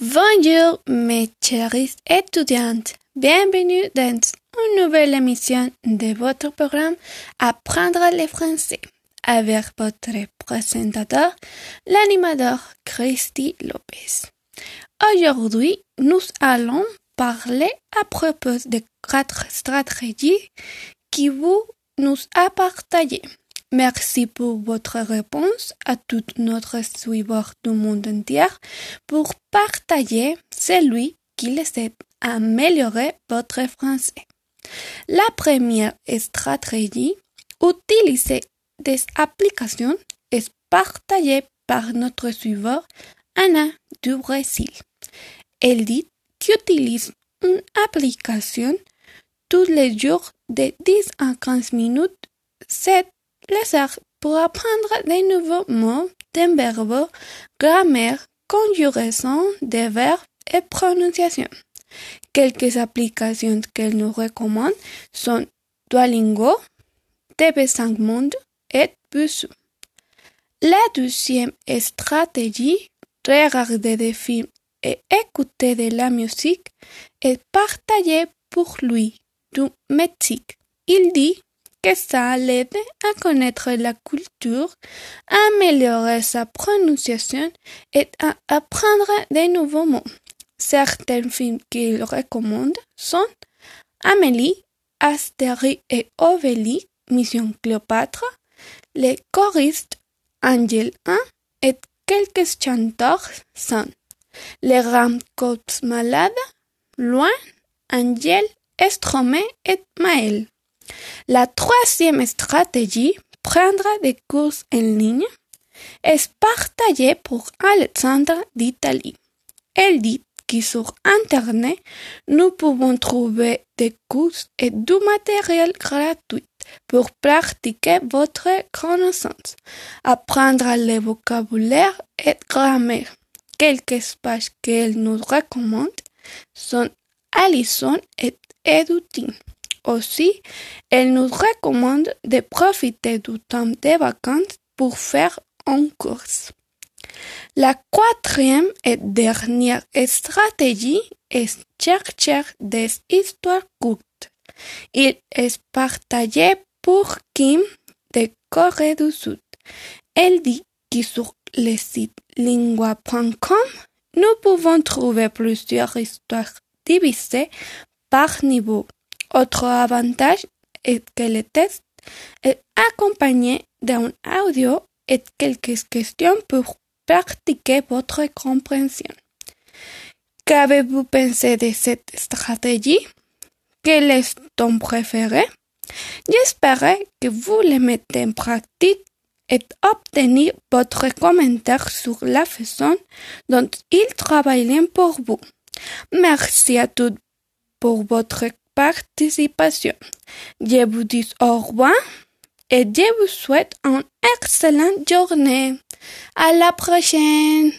Bonjour mes chers étudiants, bienvenue dans une nouvelle émission de votre programme Apprendre le français avec votre présentateur, l'animateur Christy Lopez. Aujourd'hui, nous allons parler à propos de quatre stratégies qui vous nous a partagées. Merci pour votre réponse à toutes notre suiveurs du monde entier pour partager celui qui les aide à améliorer votre français. La première stratégie, utiliser des applications, est partagée par notre suiveur Anna du Brésil. Elle dit qu'utilise une application tous les jours de 10 à 15 minutes, 7 lézard pour apprendre des nouveaux mots, des verbes, grammaire, conjugaison des verbes et prononciation. Quelques applications qu'elle nous recommande sont Duolingo, TV5 Monde et Busu. La deuxième stratégie, regarder des films et écouter de la musique est partagée pour lui du Mexique. Il dit que ça l'aide à connaître la culture, à améliorer sa prononciation et à apprendre de nouveaux mots. Certains films qu'il recommande sont Amélie, Astérie et Obélix, Mission Cléopâtre, Les choristes, Angel 1 et quelques chanteurs sont Les rames côtes malades, Loin, Angel, Estromé et Maël. La troisième stratégie, prendre des cours en ligne, est partagée pour Alexandre d'Italie. Elle dit que sur Internet, nous pouvons trouver des cours et du matériel gratuit pour pratiquer votre connaissance, apprendre le vocabulaire et grammaire. Quelques pages qu'elle nous recommande sont Alison et Edutin. Aussi, elle nous recommande de profiter du temps des vacances pour faire une course. La quatrième et dernière stratégie est chercher des histoires courtes. Il est partagé pour Kim de Corée du Sud. Elle dit que sur le site lingua.com, nous pouvons trouver plusieurs histoires divisées par niveau. Autre avantage est que le test est accompagné d'un audio et quelques questions pour pratiquer votre compréhension. Qu'avez-vous pensé de cette stratégie? Quel est ton préféré? J'espère que vous le mettez en pratique et obtenir votre commentaire sur la façon dont ils travaillent pour vous. Merci à tous pour votre participation. Je vous dis au revoir et je vous souhaite une excellente journée. À la prochaine.